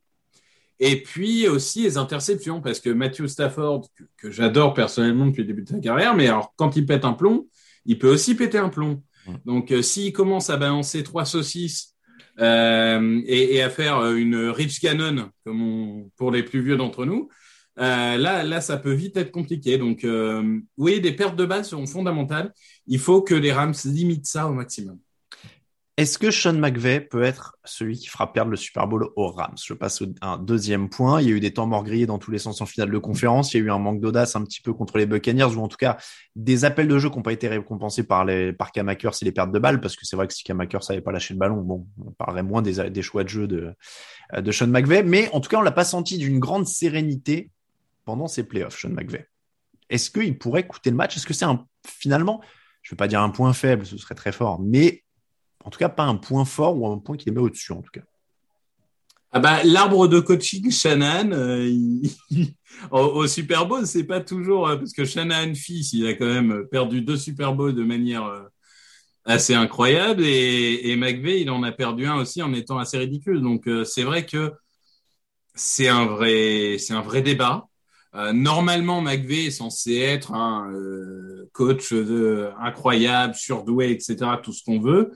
Et puis aussi les interceptions, parce que Matthew Stafford, que, que j'adore personnellement depuis le début de sa carrière, mais alors quand il pète un plomb, il peut aussi péter un plomb. Donc euh, s'il commence à balancer trois saucisses euh, et, et à faire une Rich Cannon, comme on, pour les plus vieux d'entre nous, euh, là, là, ça peut vite être compliqué. Donc, euh, oui, des pertes de balles seront fondamentales. Il faut que les Rams limitent ça au maximum.
Est-ce que Sean McVay peut être celui qui fera perdre le Super Bowl aux Rams? Je passe au un deuxième point. Il y a eu des temps morts grillés dans tous les sens en finale de conférence. Il y a eu un manque d'audace un petit peu contre les Buccaneers, ou en tout cas des appels de jeu qui n'ont pas été récompensés par les par Cam Akers et les pertes de balles, parce que c'est vrai que si Cam Akers n'avait pas lâché le ballon, on parlerait moins des, choix de jeu de, de Sean McVay. Mais en tout cas, on l'a pas senti d'une grande sérénité pendant ces playoffs, Sean McVay. Est-ce qu'il pourrait coûter le match? Est-ce que c'est un finalement, je ne veux pas dire un point faible, ce serait très fort, mais en tout cas pas un point fort ou un point qui les met au-dessus en tout cas.
Ah bah, l'arbre de coaching Shannon, euh, au, Super Bowl, c'est pas toujours euh, parce que Shannon fils, il a quand même perdu deux Super Bowls de manière euh, assez incroyable et, et McVay, il en a perdu un aussi en étant assez ridicule. Donc euh, c'est vrai que c'est un vrai, c'est un vrai débat. Euh, normalement, McVeigh est censé être un euh, coach de, incroyable, surdoué, etc., tout ce qu'on veut.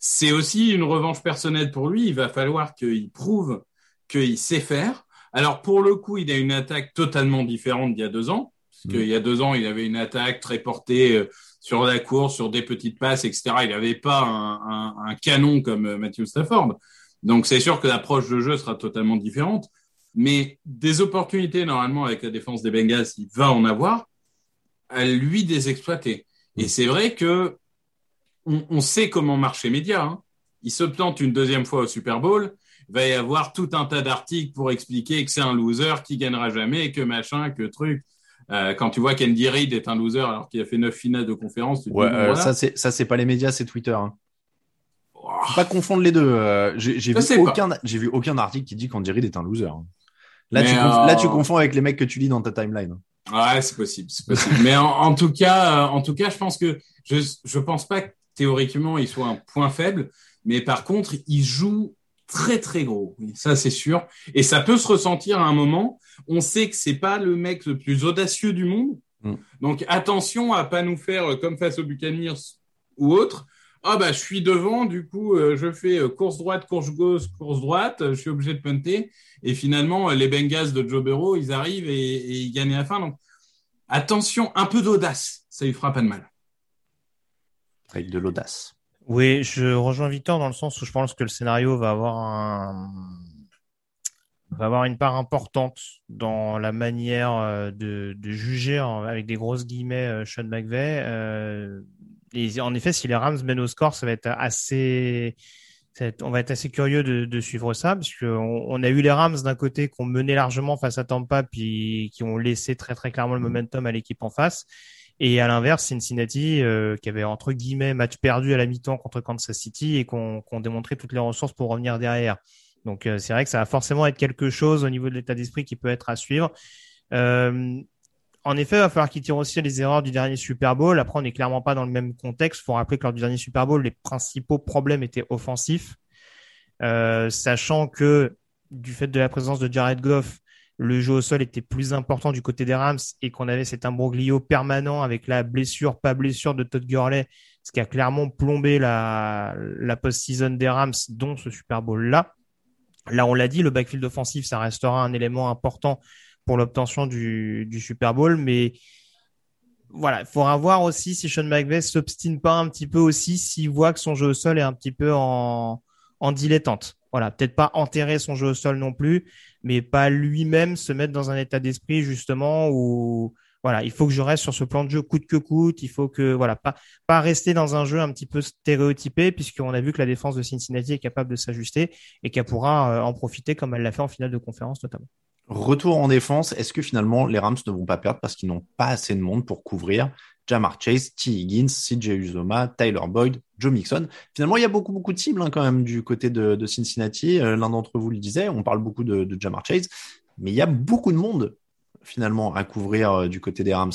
C'est aussi une revanche personnelle pour lui. Il va falloir qu'il prouve qu'il sait faire. Alors, pour le coup, il a une attaque totalement différente d'il y a deux ans. Parce qu'il y a deux ans, il avait une attaque très portée euh, sur la course, sur des petites passes, etc. Il n'avait pas un, un, un, canon comme Matthew Stafford. Donc, c'est sûr que l'approche de jeu sera totalement différente. Mais des opportunités, normalement, avec la défense des Bengals, il va en avoir, à lui des exploiter. Et c'est vrai que on, on, sait comment marcher les médias. Hein. Il se plante une deuxième fois au Super Bowl, il va y avoir tout un tas d'articles pour expliquer que c'est un loser, qui gagnera jamais, que machin, que truc. Euh, quand tu vois qu'Andy Reid est un loser alors qu'il a fait neuf finales de conférence, tu
ouais,
dis,
euh,
voilà.
ça c'est ça c'est pas les médias, c'est Twitter. Hein. Faut pas confondre les deux. Euh, vu aucun j'ai vu aucun article qui dit qu'Andy Reid est un loser. hein. Là tu là tu
euh,
confonds avec les mecs que tu lis dans ta timeline.
Ouais, c'est possible, c'est possible. Mais en, en tout cas, euh, en tout cas, je pense que je je pense pas que théoriquement il soit un point faible, mais par contre, il joue très très gros. Ça c'est sûr, et ça peut se ressentir à un moment. On sait que c'est pas le mec le plus audacieux du monde,
Mm.
donc attention à pas nous faire euh, comme face aux Buccaneers ou autre. Ah bah je suis devant, du coup euh, je fais euh, course droite, course gauche, course droite, euh, je suis obligé de punter et finalement les Bengals de Joe Burrow ils arrivent et, et ils gagnent à la fin. Donc attention, un peu d'audace, ça lui fera pas de mal.
Avec de l'audace.
Oui, je rejoins Victor dans le sens où je pense que le scénario va avoir un va avoir une part importante dans la manière de, de juger avec des grosses guillemets Sean McVay. Euh, et en effet, si les Rams mènent au score, ça va être assez ça va être- on va être assez curieux de, de suivre ça, parce qu'on on a eu les Rams d'un côté qui ont mené largement face à Tampa, puis qui ont laissé très très clairement le momentum à l'équipe en face. Et à l'inverse, Cincinnati, euh, qui avait entre guillemets match perdu à la mi-temps contre Kansas City et qu'on qu'on démontré toutes les ressources pour revenir derrière. Donc euh, c'est vrai que ça va forcément être quelque chose au niveau de l'état d'esprit qui peut être à suivre. Euh, en effet, il va falloir qu'ils tirent aussi les erreurs du dernier Super Bowl. Après, on n'est clairement pas dans le même contexte. Faut rappeler que lors du dernier Super Bowl, les principaux problèmes étaient offensifs, Euh, sachant que du fait de la présence de Jared Goff, le jeu au sol était plus important du côté des Rams et qu'on avait cet imbroglio permanent avec la blessure, pas blessure de Todd Gurley, ce qui a clairement plombé la, la post-season des Rams, dont ce Super Bowl-là. Là, on l'a dit, le backfield offensif, ça restera un élément important pour l'obtention du, Super Bowl, mais voilà, il faudra voir aussi si Sean McVay s'obstine pas un petit peu aussi s'il voit que son jeu au sol est un petit peu en, en dilettante. Voilà, peut-être pas enterrer son jeu au sol non plus, mais pas lui-même se mettre dans un état d'esprit justement où voilà, il faut que je reste sur ce plan de jeu coûte que coûte. Il faut que voilà, pas pas rester dans un jeu un petit peu stéréotypé, puisqu'on a vu que la défense de Cincinnati est capable de s'ajuster et qu'elle pourra euh, en profiter comme elle l'a fait en finale de conférence notamment.
Retour en défense, est-ce que finalement les Rams ne vont pas perdre parce qu'ils n'ont pas assez de monde pour couvrir Jamar Chase, T. Higgins, CJ Uzoma, Tyler Boyd, Joe Mixon? Finalement, il y a beaucoup, beaucoup de cibles hein, quand même du côté de, de Cincinnati. Euh, L'un d'entre vous le disait, on parle beaucoup de, de Jamar Chase, mais il y a beaucoup de monde finalement à couvrir euh, du côté des Rams.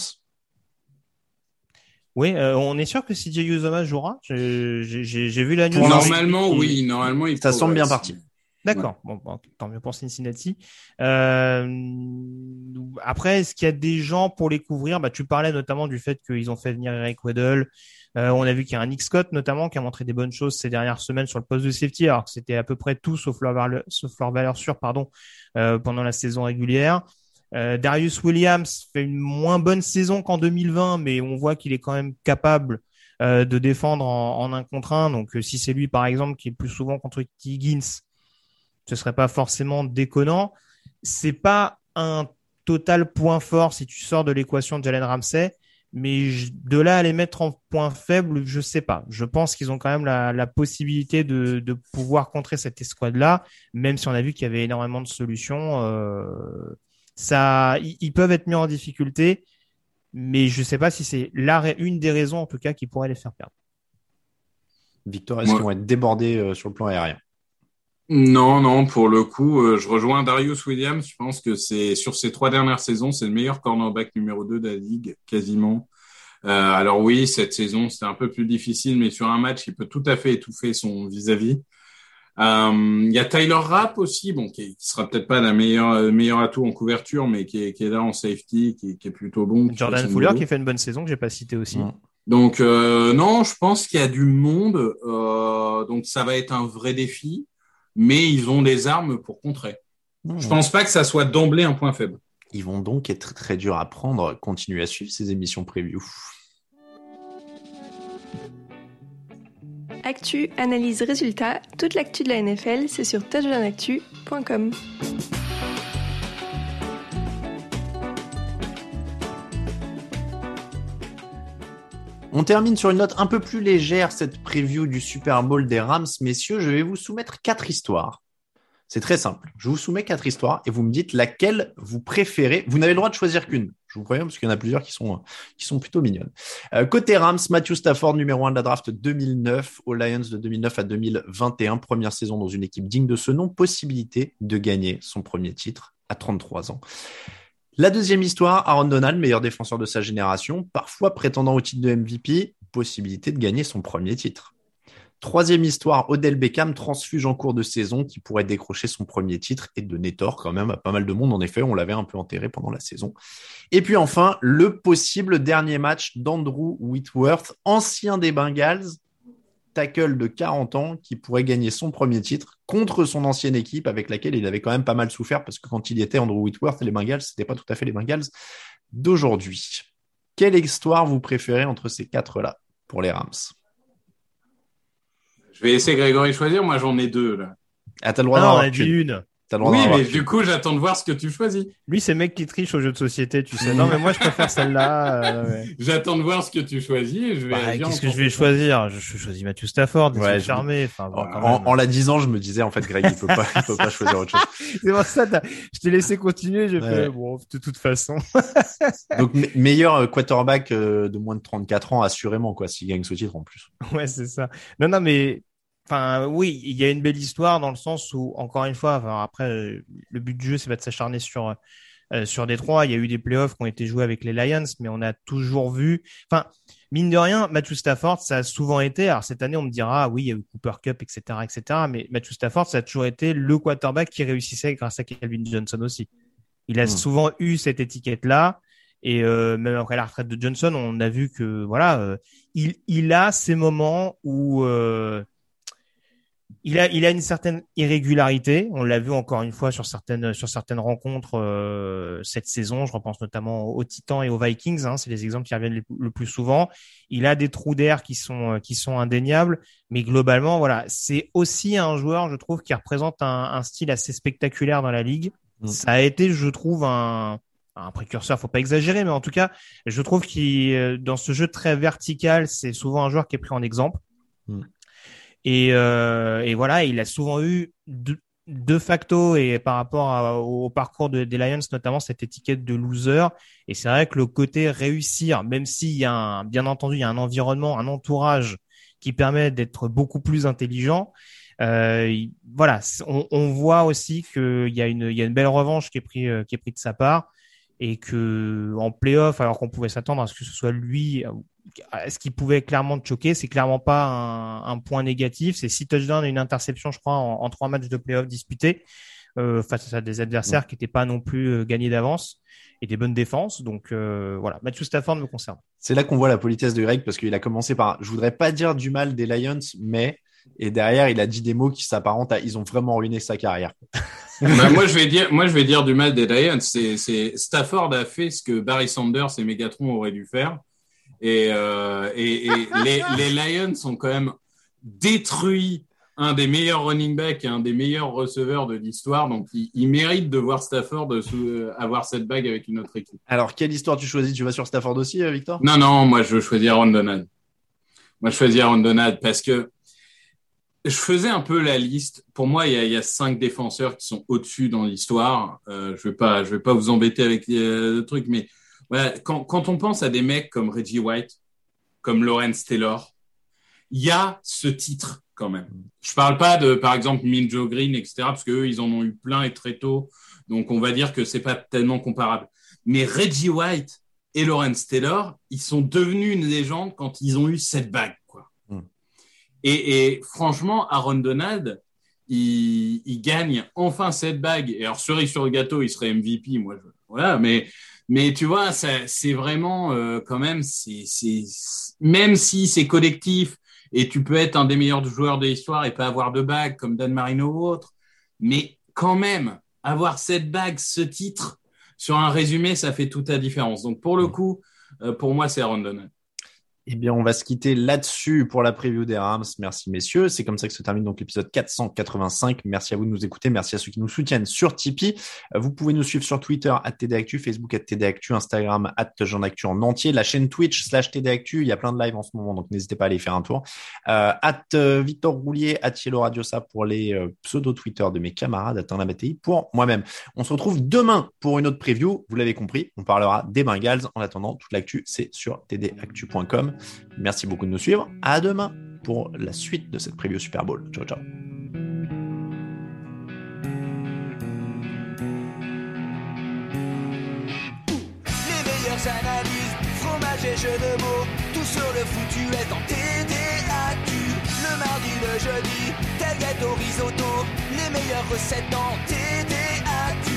Oui, euh, on est sûr que CJ Uzoma jouera? J'ai vu la news.
Normalement,
Il-
oui. Normalement, il
Ça semble bien parti.
D'accord. Bon, bon, tant mieux pour Cincinnati. Euh, après, est-ce qu'il y a des gens pour les couvrir? Bah, Tu parlais notamment du fait qu'ils ont fait venir Eric Weddle. Euh, on a vu qu'il y a un Nick Scott notamment qui a montré des bonnes choses ces dernières semaines sur le poste de safety, alors que c'était à peu près tout sauf leur valeur, sauf leur valeur sûre pardon, euh, pendant la saison régulière. Darius Williams fait une moins bonne saison qu'en 2020, mais on voit qu'il est quand même capable de défendre en, en un contre un. Donc, si c'est lui, par exemple, qui est plus souvent contre Higgins, ce serait pas forcément déconnant. C'est pas un total point fort si tu sors de l'équation de Jalen Ramsey, mais je- de là à les mettre en point faible, je sais pas. Je pense qu'ils ont quand même la, la possibilité de, de pouvoir contrer cette escouade-là, même si on a vu qu'il y avait énormément de solutions. Euh, ça, ils, peuvent être mis en difficulté, mais je sais pas si c'est une des raisons en tout cas qui pourrait les faire perdre.
Victor, est-ce
Ouais.
qu'ils vont être débordés euh, sur le plan aérien?
Non, non, pour le coup, euh, je rejoins Darius Williams. Je pense que c'est sur ces trois dernières saisons, c'est le meilleur cornerback numéro 2 de la ligue, quasiment. Euh, alors oui, cette saison, c'était un peu plus difficile, mais sur un match, il peut tout à fait étouffer son vis-à-vis. Euh, Il y a Tyler Rapp aussi, bon, qui, qui sera peut-être pas la meilleure meilleur atout en couverture, mais qui est, qui est là en safety, qui, qui est plutôt bon.
Jordan Fuller qui fait une bonne saison que j'ai pas cité aussi.
Donc non, je pense qu'il y a du monde, donc ça va être un vrai défi, mais ils ont des armes pour contrer.
Hmm.
Je pense pas que ça soit d'emblée un point faible.
Ils vont donc être très durs à prendre. Continuez à suivre ces émissions preview.
Actu, analyse, résultat, toute l'actu de la NFL, c'est sur touchdownactu.com.
On termine sur une note un peu plus légère, cette preview du Super Bowl des Rams. Messieurs, je vais vous soumettre quatre histoires. C'est très simple. Je vous soumets quatre histoires et vous me dites laquelle vous préférez. Vous n'avez le droit de choisir qu'une. Je vous préviens parce qu'il y en a plusieurs qui sont, plutôt mignonnes. Euh, côté Rams, Matthew Stafford, numéro 1 de la draft 2009, aux Lions de 2009 à 2021, première saison dans une équipe digne de ce nom, possibilité de gagner son premier titre à 33 ans. La deuxième histoire, Aaron Donald, meilleur défenseur de sa génération, parfois prétendant au titre de MVP, possibilité de gagner son premier titre. Troisième histoire, Odell Beckham, transfuge en cours de saison, qui pourrait décrocher son premier titre et donner tort quand même à pas mal de monde. En effet, on l'avait un peu enterré pendant la saison. Et puis enfin, le possible dernier match d'Andrew Whitworth, ancien des Bengals, tackle de 40 ans, qui pourrait gagner son premier titre contre son ancienne équipe avec laquelle il avait quand même pas mal souffert parce que quand il y était Andrew Whitworth, les Bengals, c'était pas tout à fait les Bengals d'aujourd'hui. Quelle histoire vous préférez entre ces quatre-là pour les Rams?
Je vais laisser Grégory choisir. Moi, j'en ai deux là.
Ah, t'as le droit
Ah,
d'en avoir qu'une.
une.
T'as le droit
Oui, mais du coup, j'attends de voir ce que tu choisis.
Lui, c'est mec qui triche aux jeux de société, tu sais. Non, mais moi, je préfère celle-là. euh, ouais.
J'attends de voir ce que tu choisis et je vais.
Bah, Qu'est-ce que je vais choisir? Je, je choisis Matthew Stafford,
Ouais, je-.
Enfin, bon,
En, la disant, je me disais en fait, Greg, il peut pas, il peut pas choisir autre chose.
C'est pour ça, je t'ai laissé continuer. J'ai
Ouais.
fait bon, de toute façon.
Donc me- meilleur euh, quarterback euh, de moins de 34 ans, assurément quoi, s'il gagne ce titre en plus.
Ouais, c'est ça. Non, non, mais enfin, oui, il y a une belle histoire dans le sens où, encore une fois, enfin, après, euh, le but du jeu, c'est pas de s'acharner sur euh, sur Détroit. Il y a eu des playoffs qui ont été joués avec les Lions, mais on a toujours vu. Enfin, mine de rien, Matthew Stafford, ça a souvent été. Alors cette année, on me dira, ah oui, il y a eu Cooper Cup, etc., etc. Mais Matthew Stafford, ça a toujours été le quarterback qui réussissait grâce à Calvin Johnson aussi. Il a
Mm.
souvent eu cette étiquette-là. Et euh, même après la retraite de Johnson, on a vu que voilà, euh, il, il a ces moments où euh, il a, il a une certaine irrégularité. On l'a vu encore une fois sur certaines, sur certaines rencontres euh, cette saison. Je repense notamment aux Titans et aux Vikings. Hein, c'est les exemples qui reviennent le, plus souvent. Il a des trous d'air qui sont, qui sont indéniables, mais globalement, voilà, c'est aussi un joueur, je trouve, qui représente un, un style assez spectaculaire dans la ligue.
Mm.
Ça a été, je trouve, un, un précurseur. Faut pas exagérer, mais en tout cas, je trouve qu'il, euh, dans ce jeu très vertical, c'est souvent un joueur qui est pris en exemple. Et, euh, et voilà, il a souvent eu de, facto et par rapport au parcours de, des Lions notamment cette étiquette de loser. Et c'est vrai que le côté réussir, même s'il y a un, bien entendu il y a un environnement, un entourage qui permet d'être beaucoup plus intelligent. Euh, il- voilà, on, voit aussi qu'il y a une, belle revanche qui est pris, euh, qui est pris de sa part et que en playoff, alors qu'on pouvait s'attendre à ce que ce soit lui, ce qui pouvait clairement te choquer, c'est clairement pas un, un point négatif. C'est six touchdowns et une interception, je crois, en, en trois matchs de playoff disputés euh, face à des adversaires qui n'étaient pas non plus euh, gagnés d'avance et des bonnes défenses. Donc euh, voilà, Matthew Stafford me concerne.
C'est là qu'on voit la politesse de Greg parce qu'il a commencé par, je voudrais pas dire du mal des Lions, mais et derrière il a dit des mots qui s'apparentent à, ils ont vraiment ruiné sa carrière.
Bah, moi, je vais dire, moi, je vais dire du mal des Lions. C'est Stafford a fait ce que Barry Sanders et Megatron auraient dû faire. Et, euh, et, et les, les Lions ont quand même détruit un des meilleurs running backs et un des meilleurs receveurs de l'histoire. Donc, il, il mérite de voir Stafford sou- avoir cette bague avec une autre équipe.
Alors quelle histoire tu choisis? Tu vas sur Stafford aussi, euh, Victor?
Non, non, moi, je choisis Aaron Donald. Moi, je choisis Aaron Donald parce que je faisais un peu la liste. Pour moi, il y a, il y a cinq défenseurs qui sont au-dessus dans l'histoire. Euh, je vais pas, je vais pas vous embêter avec euh, le truc, mais voilà, quand, quand on pense à des mecs comme Reggie White, comme Lawrence Taylor, il y a ce titre quand même. Je parle pas de, par exemple, Minjo Green, etc., parce qu'eux, ils en ont eu plein et très tôt. Donc, on va dire que c'est pas tellement comparable. Mais Reggie White et Lawrence Taylor, ils sont devenus une légende quand ils ont eu cette bague, quoi.
Mm.
Et, et franchement, Aaron Donald, il, il gagne enfin cette bague. Et alors, cerise sur le gâteau, il serait MVP, moi. Je, voilà, mais, mais tu vois, c'est vraiment euh, quand même, c'est, c'est, même si c'est collectif et tu peux être un des meilleurs joueurs de l'histoire et pas avoir de bague comme Dan Marino ou autre, mais quand même, avoir cette bague, ce titre, sur un résumé, ça fait toute la différence. Donc, pour le coup, euh, pour moi, c'est Aaron Donald.
Eh bien, on va se quitter là-dessus pour la preview des Rams. Merci, messieurs. C'est comme ça que se termine donc l'épisode 485. Merci à vous de nous écouter. Merci à ceux qui nous soutiennent sur Tipeee. Euh, Vous pouvez nous suivre sur Twitter, at TDActu, Facebook, at TDActu, Instagram, at Jean Actu en entier, la chaîne Twitch, slash TDActu. Il y a plein de lives en ce moment, donc n'hésitez pas à aller faire un tour. Euh, at euh, Victor Roulier, at Yellow Radiosa pour les euh, pseudo-Twitter de mes camarades, at Namatei pour moi-même. On se retrouve demain pour une autre preview. Vous l'avez compris, on parlera des Bengals. En attendant, toute l'actu, c'est sur tdactu.com. Merci beaucoup de nous suivre. À demain pour la suite de cette preview Super Bowl. Ciao, ciao.
Analyses, fromage et jeux de mots, tout sur le foutu est en TDAQ. Le mardi, le jeudi, tel gâteau risotto, les meilleures recettes en TDAQ.